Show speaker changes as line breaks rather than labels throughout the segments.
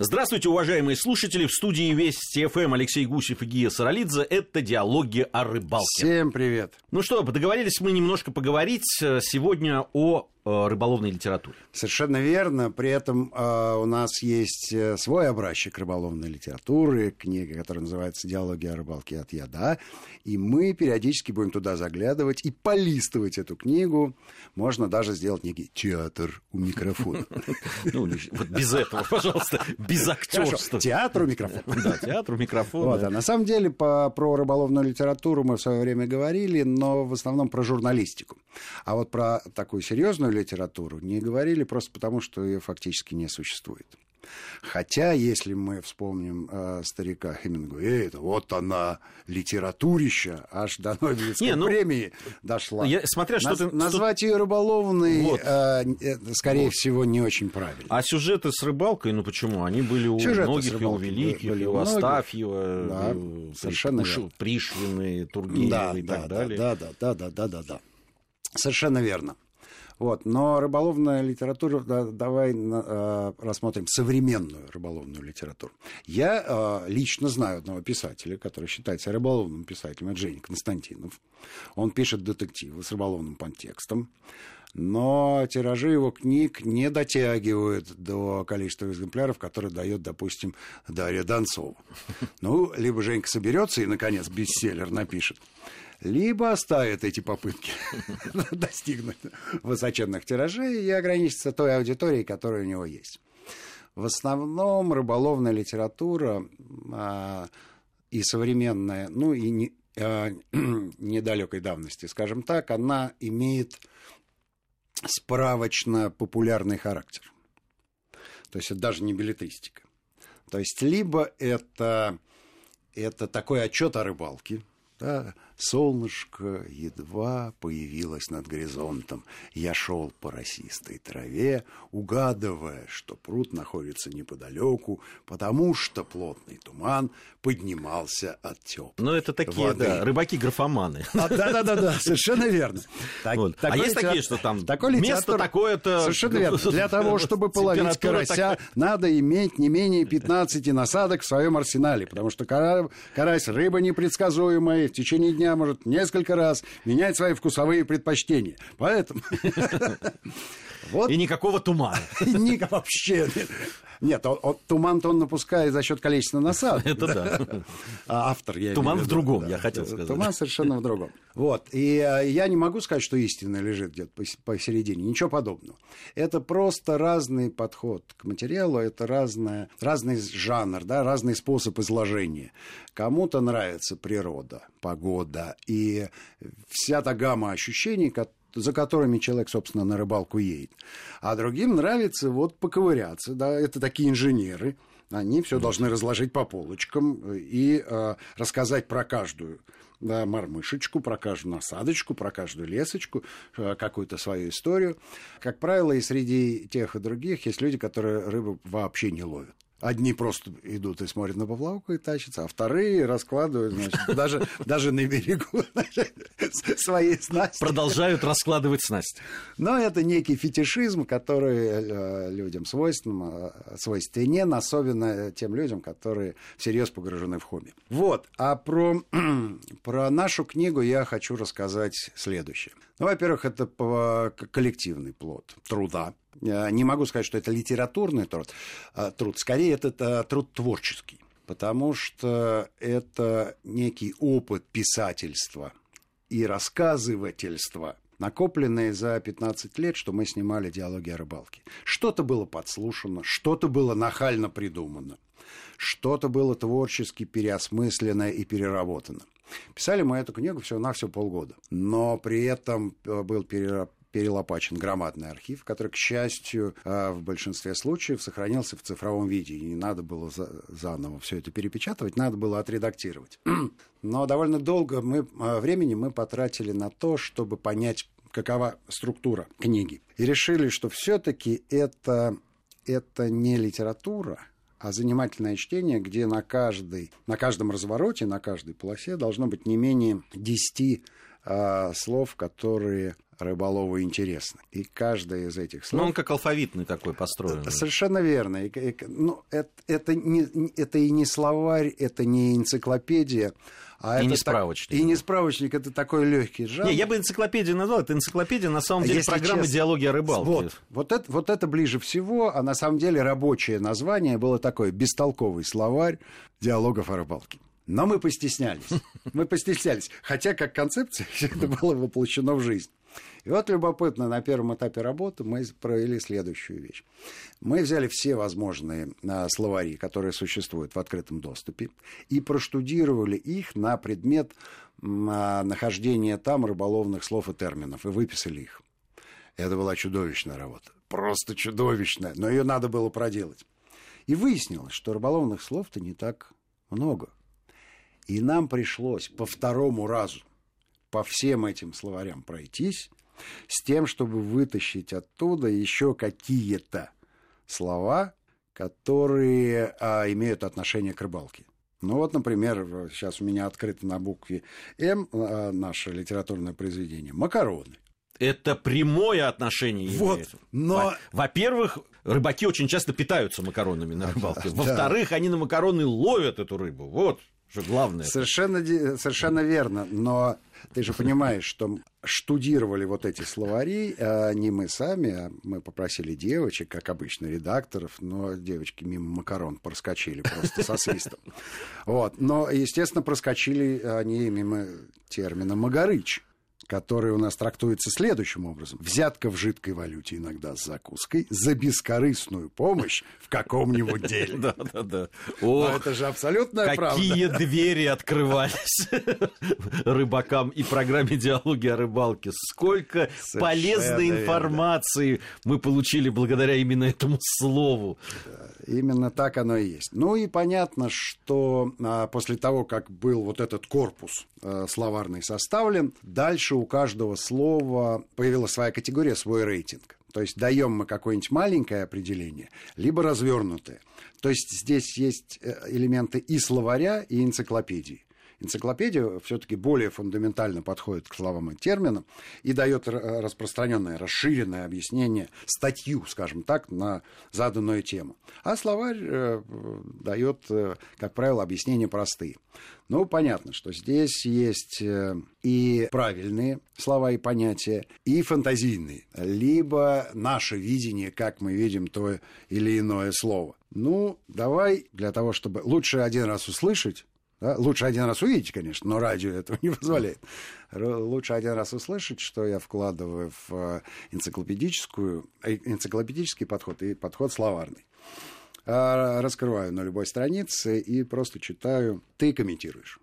Здравствуйте, уважаемые слушатели. В студии Вести ФМ Алексей Гусев и Гия Саралидзе. Это диалоги о рыбалке.
Всем привет.
Ну что, договорились мы немножко поговорить э, сегодня о рыболовной литературе.
Совершенно верно. При этом э, у нас есть э, свой образчик рыболовной литературы, книга, которая называется «Диалоги о рыбалке от яда». И мы периодически будем туда заглядывать и полистывать эту книгу. Можно даже сделать некий театр у микрофона.
Ну, вот без этого, пожалуйста, без актерства.
Театр у микрофона.
Да, театр у микрофона.
На самом деле про рыболовную литературу мы в свое время говорили, но в основном про журналистику. А вот про такую серьезную литературу не говорили просто потому, что ее фактически не существует. Хотя, если мы вспомним э, старика Хемингуэя, это вот она, литературища, аж до Нобелевской не, ну, премии дошла.
Я, смотря что Наз,
ты... Назвать что... ее рыболовной, вот. э, скорее вот. всего, не очень правильно.
А сюжеты с рыбалкой, ну почему? Они были у сюжеты многих, и у Великих, были и у Астафьева, да, и совершенно Пуш... Пришвины, Тургенева да, и так
да,
далее.
Да, да, да, да, да, да, да. Совершенно верно. Вот. Но рыболовная литература, да, давай э, рассмотрим современную рыболовную литературу. Я э, лично знаю одного писателя, который считается рыболовным писателем, это Женя Константинов. Он пишет детективы с рыболовным подтекстом но тиражи его книг не дотягивают до количества экземпляров, которые дает, допустим, Дарья Донцова. Ну, либо Женька соберется и, наконец, бестселлер напишет, либо оставит эти попытки достигнуть высоченных тиражей и ограничится той аудиторией, которая у него есть. В основном рыболовная литература а, и современная, ну и не, а, недалекой давности, скажем так, она имеет справочно-популярный характер. То есть это даже не билетристика. То есть либо это, это такой отчет о рыбалке, да, Солнышко едва появилось над горизонтом. Я шел по росистой траве, угадывая, что пруд находится неподалеку, потому что плотный туман поднимался от теплой
Ну, это такие, воды. да, рыбаки-графоманы.
А, да-да-да, совершенно верно.
Так, вот. А есть такие, что там такой место такое-то...
Совершенно верно. Для того, чтобы половить карася, надо иметь не менее 15 насадок в своем арсенале, потому что карась рыба непредсказуемая, в течение дня дня может несколько раз менять свои вкусовые предпочтения. Поэтому...
Вот. И никакого тумана.
Ник вообще. Нет, он, он, туман-то он напускает за счет количества насадок.
Это да.
А автор, я
Туман в другом, я хотел сказать.
Туман совершенно в другом. Вот. И а, я не могу сказать, что истина лежит где-то посередине. Ничего подобного. Это просто разный подход к материалу, это разное, разный жанр, да, разный способ изложения. Кому-то нравится природа, погода и вся та гамма ощущений, которые за которыми человек, собственно, на рыбалку едет. А другим нравится вот поковыряться, да, это такие инженеры, они все должны разложить по полочкам и э, рассказать про каждую да, мормышечку, про каждую насадочку, про каждую лесочку, э, какую-то свою историю. Как правило, и среди тех и других есть люди, которые рыбу вообще не ловят. Одни просто идут и смотрят на поплавку и тащатся, а вторые раскладывают, значит, даже, даже на берегу своей снасти.
Продолжают раскладывать снасть.
Но это некий фетишизм, который э, людям свойственен, э, свойственен, особенно тем людям, которые всерьез погружены в хобби. Вот, а про, про нашу книгу я хочу рассказать следующее. Ну, во-первых, это коллективный плод труда не могу сказать, что это литературный труд, а, труд. скорее это труд творческий, потому что это некий опыт писательства и рассказывательства, накопленные за 15 лет, что мы снимали диалоги о рыбалке. Что-то было подслушано, что-то было нахально придумано, что-то было творчески переосмыслено и переработано. Писали мы эту книгу всего-навсего полгода, но при этом э, был перелопачен громадный архив, который, к счастью, э, в большинстве случаев сохранился в цифровом виде. И не надо было заново все это перепечатывать, надо было отредактировать. Но довольно долго мы, э, времени мы потратили на то, чтобы понять, какова структура книги. И решили, что все-таки это, это не литература, занимательное чтение, где на, каждой, на каждом развороте, на каждой полосе должно быть не менее 10 а, слов, которые рыболову интересно. И каждое из этих слов...
Ну, он как алфавитный такой построен.
Совершенно верно. И, и, ну, это, это, не, это и не словарь, это не энциклопедия.
А и
не
справочник.
И не справочник, это такой легкий жанр.
Не, я бы энциклопедию назвал. Это энциклопедия, на самом деле, Если программа честно, «Диалоги о рыбалке».
Вот, вот, это, вот это ближе всего, а на самом деле рабочее название было такое бестолковый словарь диалогов о рыбалке. Но мы постеснялись. Мы постеснялись. Хотя, как концепция, все это было воплощено в жизнь. И вот любопытно, на первом этапе работы мы провели следующую вещь. Мы взяли все возможные а, словари, которые существуют в открытом доступе, и проштудировали их на предмет а, нахождения там рыболовных слов и терминов, и выписали их. Это была чудовищная работа. Просто чудовищная. Но ее надо было проделать. И выяснилось, что рыболовных слов-то не так много. И нам пришлось по второму разу по всем этим словарям пройтись, с тем, чтобы вытащить оттуда еще какие-то слова, которые а, имеют отношение к рыбалке. Ну вот, например, сейчас у меня открыто на букве М а, наше литературное произведение «Макароны».
Это прямое отношение
вот, имеет. Но...
Во-первых, рыбаки очень часто питаются макаронами на рыбалке. Во-вторых, они на макароны ловят эту рыбу. Вот что главное.
Совершенно, совершенно верно. Но ты же понимаешь, что штудировали вот эти словари а не мы сами, а мы попросили девочек, как обычно, редакторов, но девочки мимо макарон проскочили просто со свистом. Вот. Но, естественно, проскочили они мимо термина «магарыч» который у нас трактуется следующим образом. Взятка в жидкой валюте иногда с закуской за бескорыстную помощь в каком-нибудь деле.
Да, да, да.
О, это же абсолютная правда.
Какие двери открывались рыбакам и программе «Диалоги о рыбалке». Сколько полезной информации мы получили благодаря именно этому слову.
Именно так оно и есть. Ну и понятно, что а, после того, как был вот этот корпус а, словарный составлен, дальше у каждого слова появилась своя категория, свой рейтинг. То есть даем мы какое-нибудь маленькое определение, либо развернутое. То есть здесь есть э, элементы и словаря, и энциклопедии. Энциклопедия все-таки более фундаментально подходит к словам и терминам и дает распространенное, расширенное объяснение, статью, скажем так, на заданную тему. А словарь э, дает, э, как правило, объяснения простые. Ну, понятно, что здесь есть э, и правильные слова и понятия, и фантазийные, либо наше видение, как мы видим то или иное слово. Ну, давай для того, чтобы лучше один раз услышать, да? Лучше один раз увидеть, конечно, но радио этого не позволяет. Лучше один раз услышать, что я вкладываю в э, энциклопедическую, э, энциклопедический подход и подход словарный. А, раскрываю на любой странице и просто читаю. Ты комментируешь.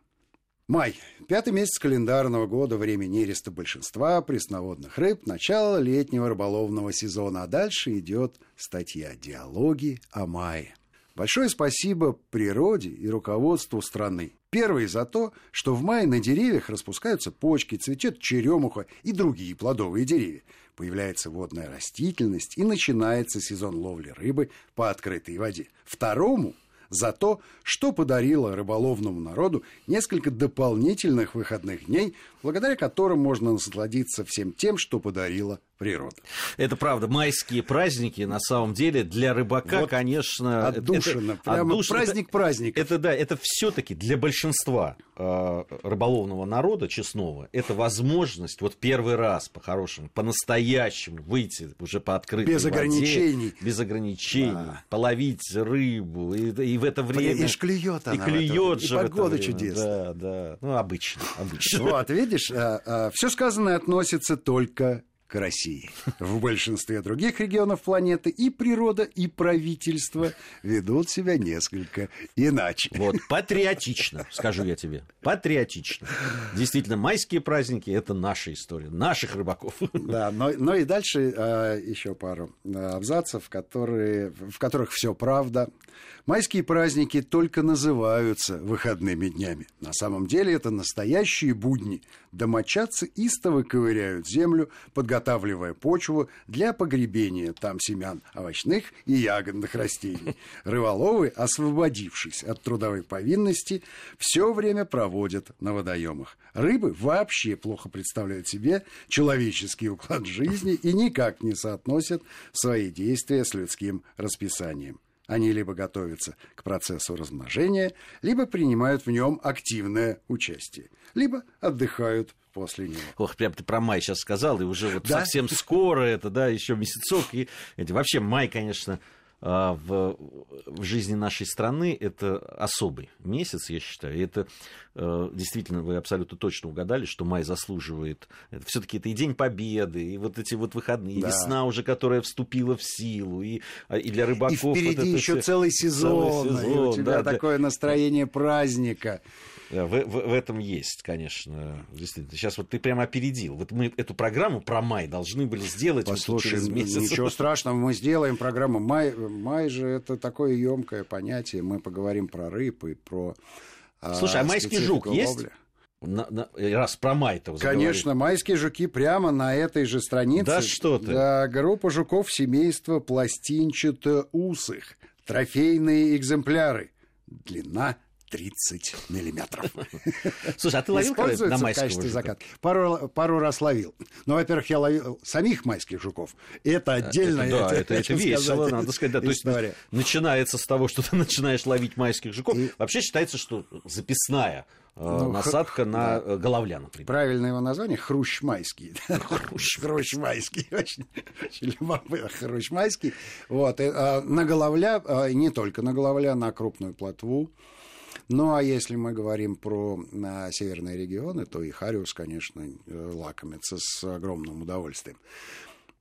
Май. Пятый месяц календарного года, время нереста большинства пресноводных рыб, начало летнего рыболовного сезона. А дальше идет статья «Диалоги о мае». Большое спасибо природе и руководству страны. Первый за то, что в мае на деревьях распускаются почки, цветет черемуха и другие плодовые деревья. Появляется водная растительность и начинается сезон ловли рыбы по открытой воде. Второму за то, что подарило рыболовному народу несколько дополнительных выходных дней, благодаря которым можно насладиться всем тем, что подарила природа.
Это правда. Майские праздники, на самом деле, для рыбака, вот конечно...
Отдушина. Это, прямо отдушина, праздник праздник.
Это, да, это все таки для большинства э, рыболовного народа честного, это возможность вот первый раз по-хорошему, по-настоящему выйти уже по открытой
Без воде, ограничений.
Без ограничений. Да. Половить рыбу. И, и в это время...
И клюет она.
И клюет же
И погода чудесная.
Да, да. Ну, обычно. обычно.
Вот, видишь, э, э, все сказанное относится только к России. В большинстве других регионов планеты и природа, и правительство ведут себя несколько иначе.
Вот, патриотично, скажу я тебе. Патриотично. Действительно, майские праздники – это наша история, наших рыбаков.
Да, но, но и дальше а, еще пару а, абзацев, которые, в которых все правда. Майские праздники только называются выходными днями. На самом деле это настоящие будни. Домочадцы истово ковыряют землю, подготавливают подготавливая почву для погребения там семян овощных и ягодных растений. Рыболовы, освободившись от трудовой повинности, все время проводят на водоемах. Рыбы вообще плохо представляют себе человеческий уклад жизни и никак не соотносят свои действия с людским расписанием. Они либо готовятся к процессу размножения, либо принимают в нем активное участие, либо отдыхают после него.
Ох, прям ты про май сейчас сказал, и уже вот да? совсем скоро это, да, еще месяцок. И, эти, вообще май, конечно, а, в, в жизни нашей страны это особый месяц, я считаю. И это э, действительно, вы абсолютно точно угадали, что май заслуживает. Все-таки это и День Победы, и вот эти вот выходные, и весна уже, которая вступила в силу, и, а, и для рыбаков. И
впереди вот еще все... целый сезон, целый сезон, и у тебя да, такое да. настроение праздника.
В, в, в этом есть, конечно, действительно. Сейчас вот ты прямо опередил. Вот мы эту программу про май должны были сделать
Послушай, вот через месяц. Ничего страшного, мы сделаем программу. Май, май же это такое емкое понятие. Мы поговорим про рыб и про
а, Слушай, а майский жук ловли. есть? На, на, раз про май-то
Конечно, майские жуки прямо на этой же странице.
Да что ты.
Да, группа жуков семейства пластинчато-усых. Трофейные экземпляры. Длина 30 миллиметров.
Слушай, а ты ловил на майского
закат? Пару, пару раз ловил. Ну, во-первых, я ловил самих майских жуков. Это отдельно.
Это, да, это, это весело, надо сказать. Да, то есть начинается с того, что ты начинаешь ловить майских жуков. И... Вообще считается, что записная э, ну, насадка х... на да. головля, например.
Правильное его название хрущ майский. Хрущ майский. Очень любопытно. Хрущ майский. Вот. А, на головля, а, не только на головля, на крупную плотву. Ну, а если мы говорим про а, северные регионы, то и Хариус, конечно, э, лакомится с огромным удовольствием.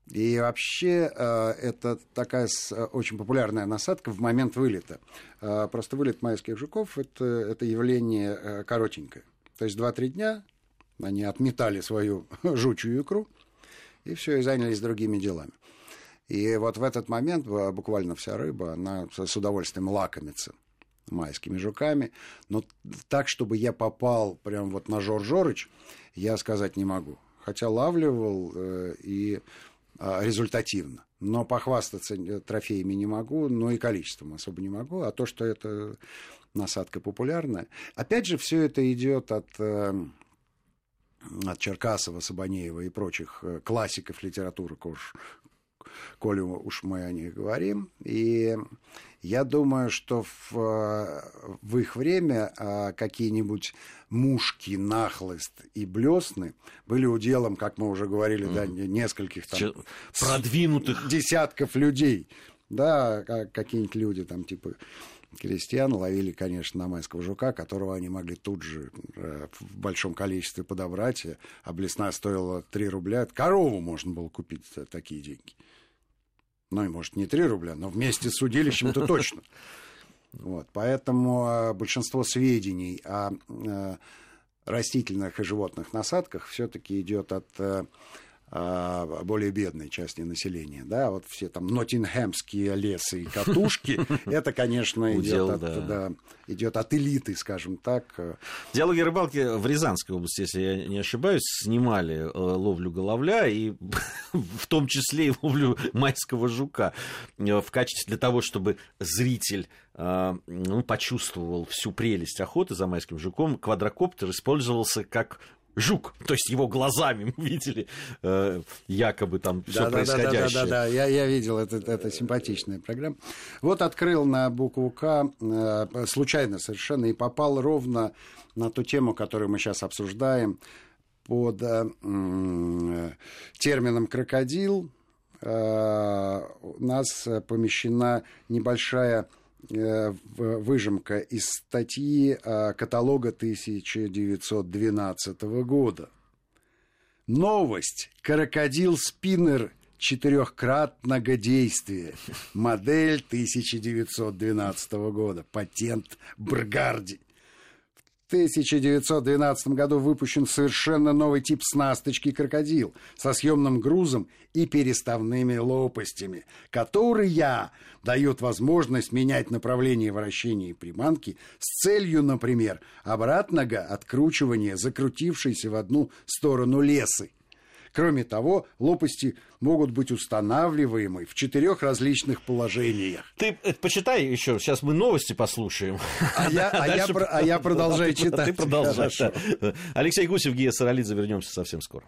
И вообще э, это такая очень популярная насадка в момент вылета. Э, просто вылет майских жуков это, это явление коротенькое. То есть 2-3 дня они отметали свою жучью икру, и все, и занялись другими делами. И вот в этот момент буквально вся рыба, она с удовольствием лакомится майскими жуками. Но так, чтобы я попал прям вот на Жор Жорыч, я сказать не могу. Хотя лавливал э, и э, результативно. Но похвастаться э, трофеями не могу, но и количеством особо не могу. А то, что это насадка популярная. Опять же, все это идет от э, от Черкасова, Сабанеева и прочих э, классиков литературы, уж, коли уж мы о них говорим. И я думаю, что в, в их время а, какие-нибудь мушки, нахлыст и блесны были уделом, как мы уже говорили, mm. да, нескольких там...
Продвинутых.
Десятков людей. Да, какие-нибудь люди там типа крестьян ловили, конечно, на майского жука, которого они могли тут же э, в большом количестве подобрать, а блесна стоила 3 рубля. Корову можно было купить за такие деньги. Ну, и, может, не 3 рубля, но вместе с удилищем-то точно. Вот, поэтому а, большинство сведений о э, растительных и животных насадках все-таки идет от э, более бедной части населения. Да, вот все там нотингемские лесы и катушки, это, конечно, идет от, да, идет от элиты, скажем так.
Диалоги рыбалки в Рязанской области, если я не ошибаюсь, снимали э, ловлю головля и в том числе и ловлю майского жука э, в качестве для того, чтобы зритель э, ну, почувствовал всю прелесть охоты за майским жуком, квадрокоптер использовался как жук, то есть его глазами мы видели э, якобы там все да, происходящее.
Да, да, да, да, да, я, я видел, это, это симпатичная программа. Вот открыл на букву К, э, случайно совершенно, и попал ровно на ту тему, которую мы сейчас обсуждаем, под э, термином «крокодил». Э, у нас помещена небольшая Э, выжимка из статьи э, каталога 1912 года. Новость. Крокодил-спиннер четырехкратного действия. Модель 1912 года. Патент Бргарди. 1912 году выпущен совершенно новый тип снасточки «Крокодил» со съемным грузом и переставными лопастями, которые дают возможность менять направление вращения приманки с целью, например, обратного откручивания закрутившейся в одну сторону лесы. Кроме того, лопасти могут быть устанавливаемы в четырех различных положениях.
Ты э, почитай еще, сейчас мы новости послушаем.
А я, а я, а я продолжаю читать.
Ты продолжай. Алексей Гусев, Гия Саралидзе, вернемся совсем скоро.